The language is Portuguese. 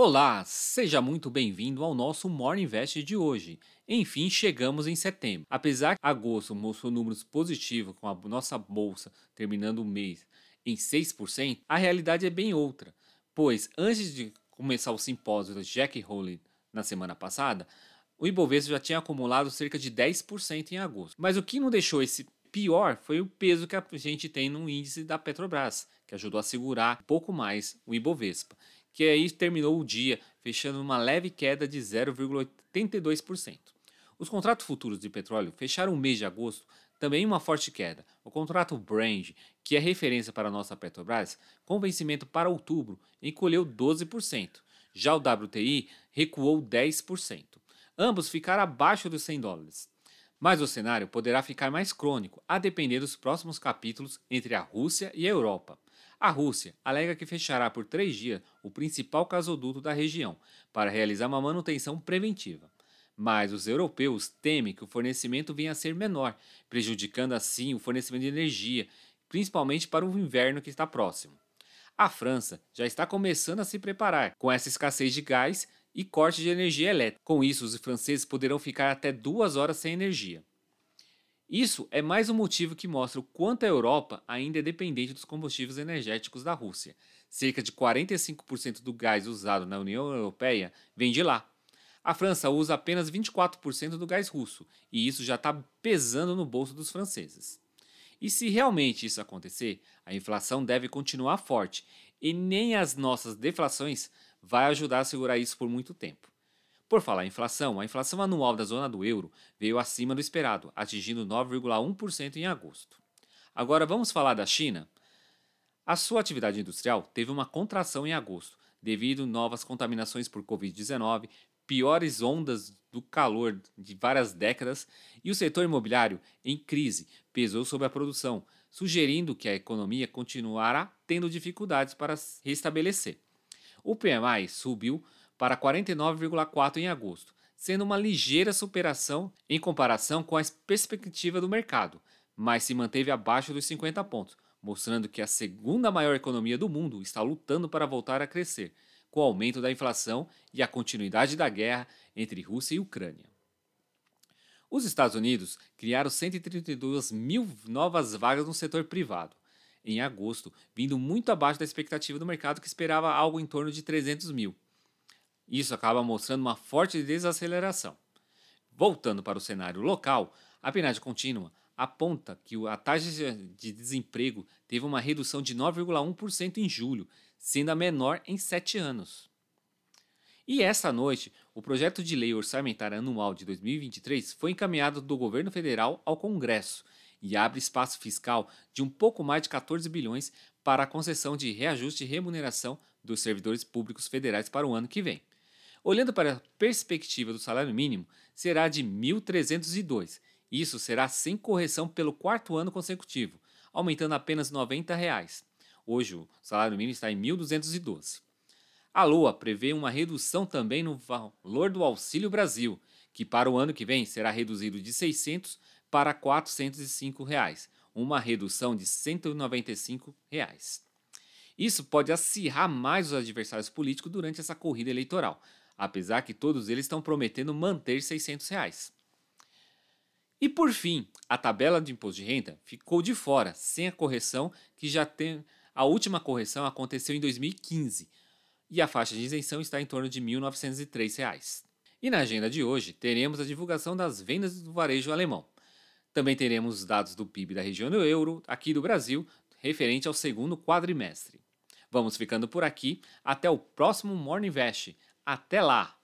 Olá, seja muito bem-vindo ao nosso Morning Invest de hoje. Enfim, chegamos em setembro. Apesar que agosto mostrou números positivos com a nossa bolsa terminando o mês em 6%, a realidade é bem outra. Pois antes de começar o simpósio da Jack Hole na semana passada, o Ibovespa já tinha acumulado cerca de 10% em agosto. Mas o que não deixou esse pior foi o peso que a gente tem no índice da Petrobras, que ajudou a segurar um pouco mais o Ibovespa que aí terminou o dia fechando uma leve queda de 0,82%. Os contratos futuros de petróleo fecharam o mês de agosto também uma forte queda. O contrato Brand, que é referência para a nossa Petrobras, com vencimento para outubro, encolheu 12%. Já o WTI recuou 10%. Ambos ficaram abaixo dos 100 dólares. Mas o cenário poderá ficar mais crônico, a depender dos próximos capítulos entre a Rússia e a Europa. A Rússia alega que fechará por três dias o principal gasoduto da região para realizar uma manutenção preventiva. Mas os europeus temem que o fornecimento venha a ser menor, prejudicando assim o fornecimento de energia, principalmente para o inverno que está próximo. A França já está começando a se preparar com essa escassez de gás e corte de energia elétrica. Com isso, os franceses poderão ficar até duas horas sem energia. Isso é mais um motivo que mostra o quanto a Europa ainda é dependente dos combustíveis energéticos da Rússia. Cerca de 45% do gás usado na União Europeia vem de lá. A França usa apenas 24% do gás russo, e isso já está pesando no bolso dos franceses. E se realmente isso acontecer, a inflação deve continuar forte, e nem as nossas deflações vai ajudar a segurar isso por muito tempo. Por falar em inflação, a inflação anual da zona do euro veio acima do esperado, atingindo 9,1% em agosto. Agora vamos falar da China? A sua atividade industrial teve uma contração em agosto, devido a novas contaminações por Covid-19, piores ondas do calor de várias décadas e o setor imobiliário em crise pesou sobre a produção, sugerindo que a economia continuará tendo dificuldades para se restabelecer. O PMI subiu para 49,4 em agosto, sendo uma ligeira superação em comparação com a perspectiva do mercado, mas se manteve abaixo dos 50 pontos, mostrando que a segunda maior economia do mundo está lutando para voltar a crescer, com o aumento da inflação e a continuidade da guerra entre Rússia e Ucrânia. Os Estados Unidos criaram 132 mil novas vagas no setor privado, em agosto, vindo muito abaixo da expectativa do mercado que esperava algo em torno de 300 mil. Isso acaba mostrando uma forte desaceleração. Voltando para o cenário local, a PNAD contínua aponta que a taxa de desemprego teve uma redução de 9,1% em julho, sendo a menor em sete anos. E esta noite, o projeto de lei orçamentária anual de 2023 foi encaminhado do governo federal ao Congresso e abre espaço fiscal de um pouco mais de 14 bilhões para a concessão de reajuste de remuneração dos servidores públicos federais para o ano que vem. Olhando para a perspectiva do salário mínimo, será de 1.302. Isso será sem correção pelo quarto ano consecutivo, aumentando apenas 90 reais. Hoje o salário mínimo está em 1.212. A LOA prevê uma redução também no valor do Auxílio Brasil, que para o ano que vem será reduzido de R$ 600 para 405 reais, uma redução de 195 reais. Isso pode acirrar mais os adversários políticos durante essa corrida eleitoral, apesar que todos eles estão prometendo manter 600 reais. E por fim, a tabela de imposto de renda ficou de fora, sem a correção que já tem. A última correção aconteceu em 2015 e a faixa de isenção está em torno de 1.903 reais. E na agenda de hoje teremos a divulgação das vendas do varejo alemão. Também teremos os dados do PIB da região do euro, aqui do Brasil, referente ao segundo quadrimestre. Vamos ficando por aqui. Até o próximo Morning Invest. Até lá!